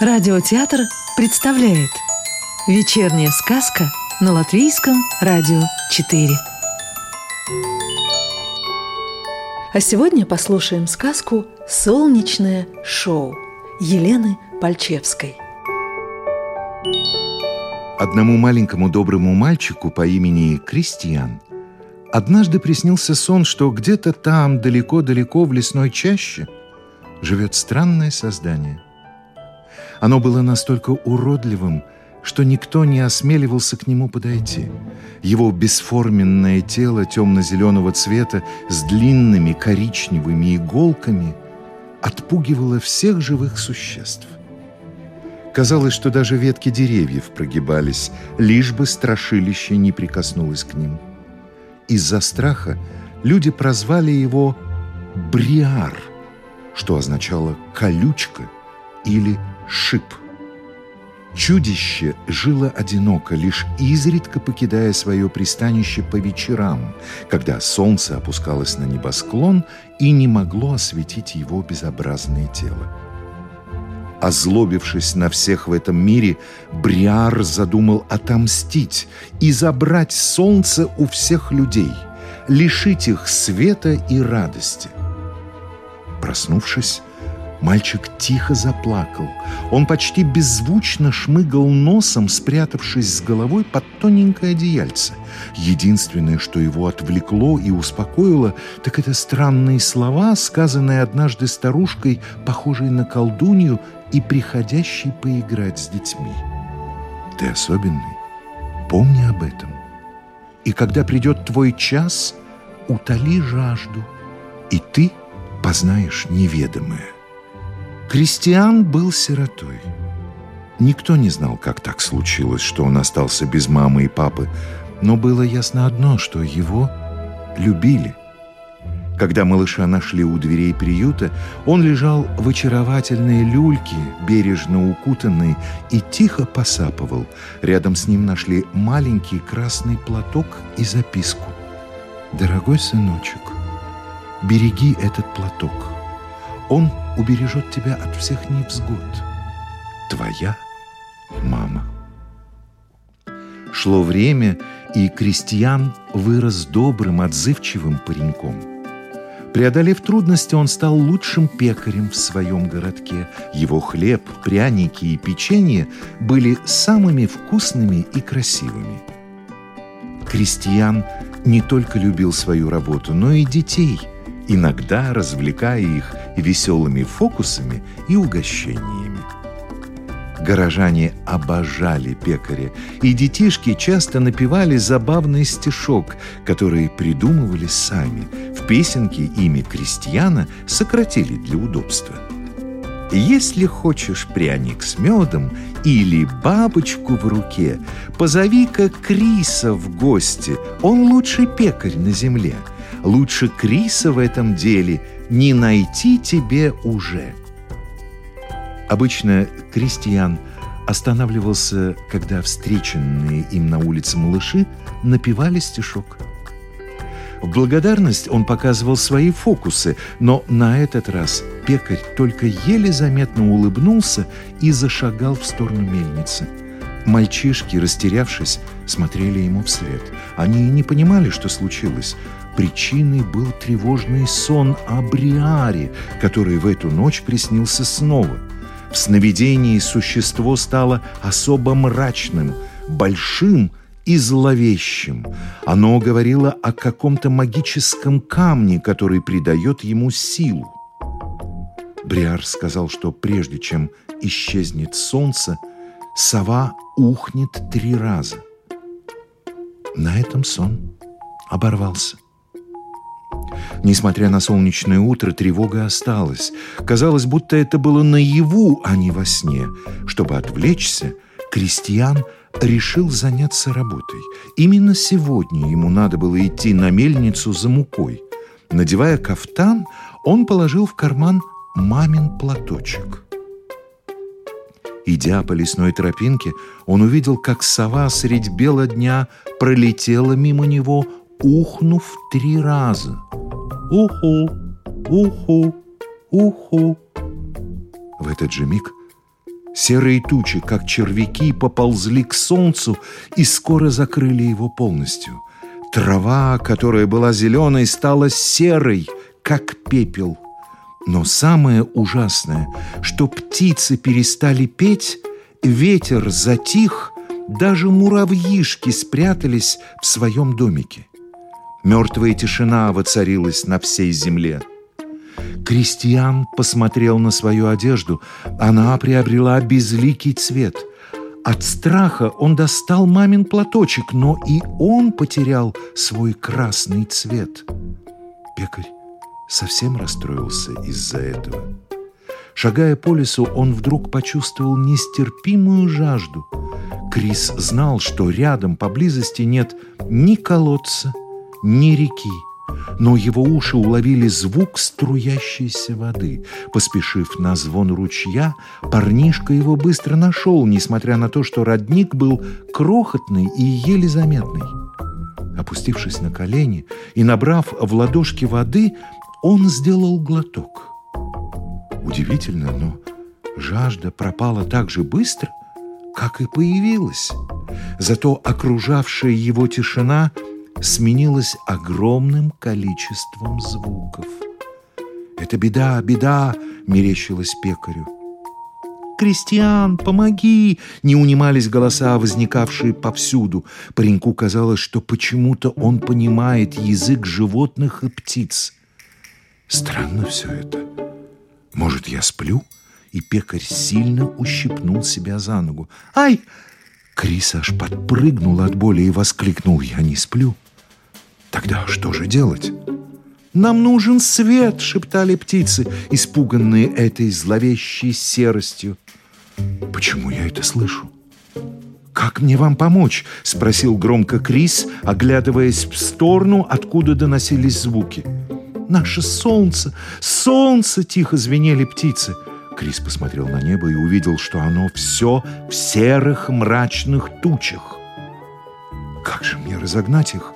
Радиотеатр представляет Вечерняя сказка на Латвийском радио 4 А сегодня послушаем сказку «Солнечное шоу» Елены Пальчевской. Одному маленькому доброму мальчику по имени Кристиан однажды приснился сон, что где-то там, далеко-далеко в лесной чаще, живет странное создание – оно было настолько уродливым, что никто не осмеливался к нему подойти. Его бесформенное тело темно-зеленого цвета с длинными коричневыми иголками отпугивало всех живых существ. Казалось, что даже ветки деревьев прогибались, лишь бы страшилище не прикоснулось к ним. Из-за страха люди прозвали его Бриар, что означало «колючка» или шип. Чудище жило одиноко, лишь изредка покидая свое пристанище по вечерам, когда солнце опускалось на небосклон и не могло осветить его безобразное тело. Озлобившись на всех в этом мире, Бриар задумал отомстить и забрать солнце у всех людей, лишить их света и радости. Проснувшись, Мальчик тихо заплакал. Он почти беззвучно шмыгал носом, спрятавшись с головой под тоненькое одеяльце. Единственное, что его отвлекло и успокоило, так это странные слова, сказанные однажды старушкой, похожей на колдунью и приходящей поиграть с детьми. «Ты особенный. Помни об этом. И когда придет твой час, утоли жажду, и ты познаешь неведомое». Кристиан был сиротой. Никто не знал, как так случилось, что он остался без мамы и папы, но было ясно одно, что его любили. Когда малыша нашли у дверей приюта, он лежал в очаровательной люльке, бережно укутанный, и тихо посапывал. Рядом с ним нашли маленький красный платок и записку. «Дорогой сыночек, береги этот платок. Он убережет тебя от всех невзгод. Твоя мама. Шло время, и крестьян вырос добрым, отзывчивым пареньком. Преодолев трудности, он стал лучшим пекарем в своем городке. Его хлеб, пряники и печенье были самыми вкусными и красивыми. Крестьян не только любил свою работу, но и детей – иногда развлекая их веселыми фокусами и угощениями. Горожане обожали пекаря, и детишки часто напевали забавный стишок, который придумывали сами. В песенке имя крестьяна сократили для удобства. Если хочешь пряник с медом или бабочку в руке, позови-ка Криса в гости, он лучший пекарь на земле – лучше Криса в этом деле не найти тебе уже. Обычно крестьян останавливался, когда встреченные им на улице малыши напевали стишок. В благодарность он показывал свои фокусы, но на этот раз пекарь только еле заметно улыбнулся и зашагал в сторону мельницы. Мальчишки, растерявшись, смотрели ему вслед. Они не понимали, что случилось. Причиной был тревожный сон о Бриаре, который в эту ночь приснился снова. В сновидении существо стало особо мрачным, большим и зловещим. Оно говорило о каком-то магическом камне, который придает ему силу. Бриар сказал, что прежде чем исчезнет солнце, сова ухнет три раза. На этом сон оборвался. Несмотря на солнечное утро, тревога осталась. Казалось, будто это было наяву, а не во сне. Чтобы отвлечься, крестьян решил заняться работой. Именно сегодня ему надо было идти на мельницу за мукой. Надевая кафтан, он положил в карман мамин платочек. Идя по лесной тропинке, он увидел, как сова средь бела дня пролетела мимо него, ухнув три раза – Уху, уху, уху. В этот же миг Серые тучи, как червяки, поползли к солнцу и скоро закрыли его полностью. Трава, которая была зеленой, стала серой, как пепел. Но самое ужасное, что птицы перестали петь, ветер затих, даже муравьишки спрятались в своем домике. Мертвая тишина воцарилась на всей земле. Кристиан посмотрел на свою одежду. Она приобрела безликий цвет. От страха он достал мамин платочек, но и он потерял свой красный цвет. Пекарь совсем расстроился из-за этого. Шагая по лесу, он вдруг почувствовал нестерпимую жажду. Крис знал, что рядом поблизости нет ни колодца, ни реки, но его уши уловили звук струящейся воды. Поспешив на звон ручья, парнишка его быстро нашел, несмотря на то, что родник был крохотный и еле заметный. Опустившись на колени и набрав в ладошки воды, он сделал глоток. Удивительно, но жажда пропала так же быстро, как и появилась. Зато окружавшая его тишина – сменилось огромным количеством звуков. «Это беда, беда!» — мерещилось пекарю. «Кристиан, помоги!» — не унимались голоса, возникавшие повсюду. Пареньку казалось, что почему-то он понимает язык животных и птиц. Странно все это. Может, я сплю? И пекарь сильно ущипнул себя за ногу. «Ай!» Крис аж подпрыгнул от боли и воскликнул «Я не сплю!» Тогда что же делать? «Нам нужен свет!» — шептали птицы, испуганные этой зловещей серостью. «Почему я это слышу?» «Как мне вам помочь?» — спросил громко Крис, оглядываясь в сторону, откуда доносились звуки. «Наше солнце! Солнце!» — тихо звенели птицы. Крис посмотрел на небо и увидел, что оно все в серых мрачных тучах. «Как же мне разогнать их?»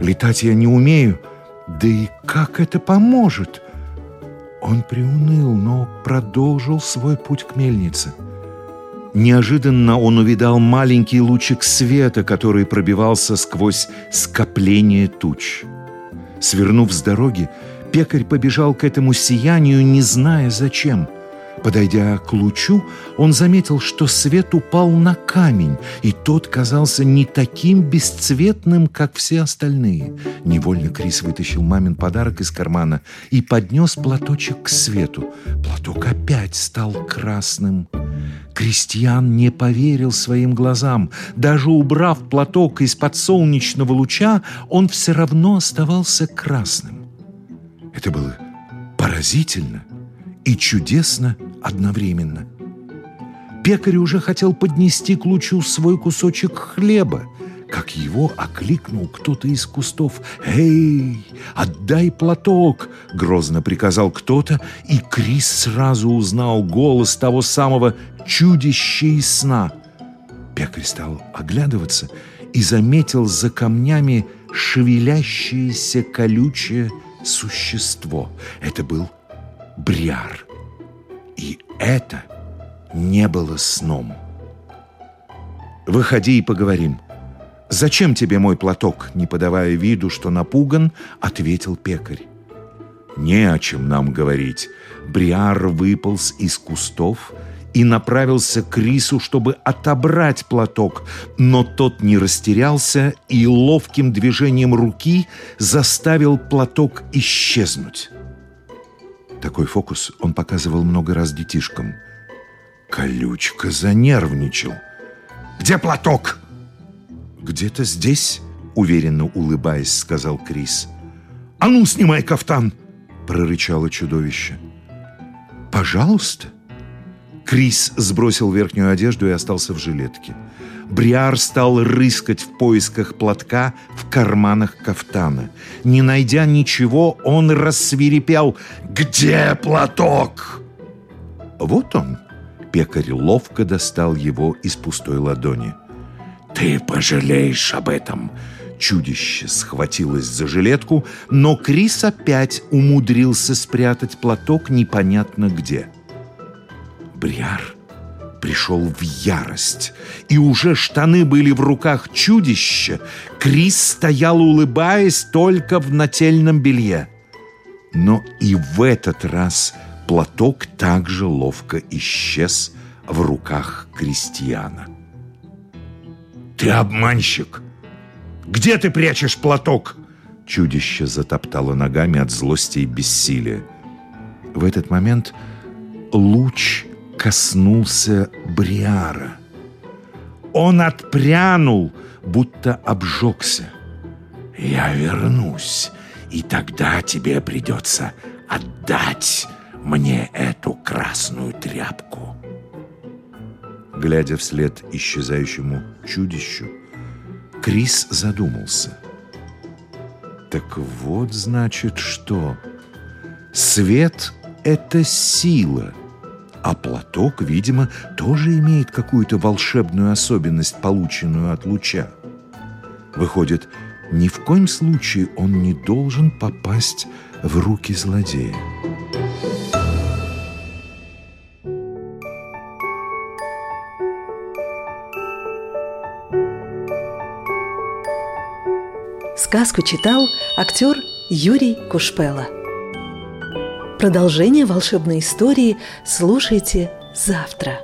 Летать я не умею. Да и как это поможет? Он приуныл, но продолжил свой путь к мельнице. Неожиданно он увидал маленький лучик света, который пробивался сквозь скопление туч. Свернув с дороги, пекарь побежал к этому сиянию, не зная зачем – Подойдя к лучу, он заметил, что свет упал на камень, и тот казался не таким бесцветным, как все остальные. Невольно Крис вытащил мамин подарок из кармана и поднес платочек к свету. Платок опять стал красным. Крестьян не поверил своим глазам. Даже убрав платок из-под солнечного луча, он все равно оставался красным. Это было поразительно и чудесно одновременно. Пекарь уже хотел поднести к лучу свой кусочек хлеба, как его окликнул кто-то из кустов. «Эй, отдай платок!» — грозно приказал кто-то, и Крис сразу узнал голос того самого чудища из сна. Пекарь стал оглядываться и заметил за камнями шевелящееся колючее существо. Это был Бриар. И это не было сном. «Выходи и поговорим. Зачем тебе мой платок?» Не подавая виду, что напуган, ответил пекарь. «Не о чем нам говорить». Бриар выполз из кустов и направился к Рису, чтобы отобрать платок, но тот не растерялся и ловким движением руки заставил платок исчезнуть. Такой фокус он показывал много раз детишкам. Колючка занервничал. «Где платок?» «Где-то здесь», — уверенно улыбаясь, сказал Крис. «А ну, снимай кафтан!» — прорычало чудовище. «Пожалуйста!» Крис сбросил верхнюю одежду и остался в жилетке. Бриар стал рыскать в поисках платка в карманах кафтана. Не найдя ничего, он рассвирепел. «Где платок?» Вот он. Пекарь ловко достал его из пустой ладони. «Ты пожалеешь об этом!» Чудище схватилось за жилетку, но Крис опять умудрился спрятать платок непонятно где. Бриар пришел в ярость, и уже штаны были в руках чудища, Крис стоял, улыбаясь, только в нательном белье. Но и в этот раз платок также ловко исчез в руках крестьяна. «Ты обманщик! Где ты прячешь платок?» Чудище затоптало ногами от злости и бессилия. В этот момент луч коснулся Бриара. Он отпрянул, будто обжегся. «Я вернусь, и тогда тебе придется отдать мне эту красную тряпку». Глядя вслед исчезающему чудищу, Крис задумался. «Так вот, значит, что? Свет — это сила». А платок, видимо, тоже имеет какую-то волшебную особенность, полученную от луча. Выходит, ни в коем случае он не должен попасть в руки злодея. Сказку читал актер Юрий Кушпела. Продолжение волшебной истории слушайте завтра.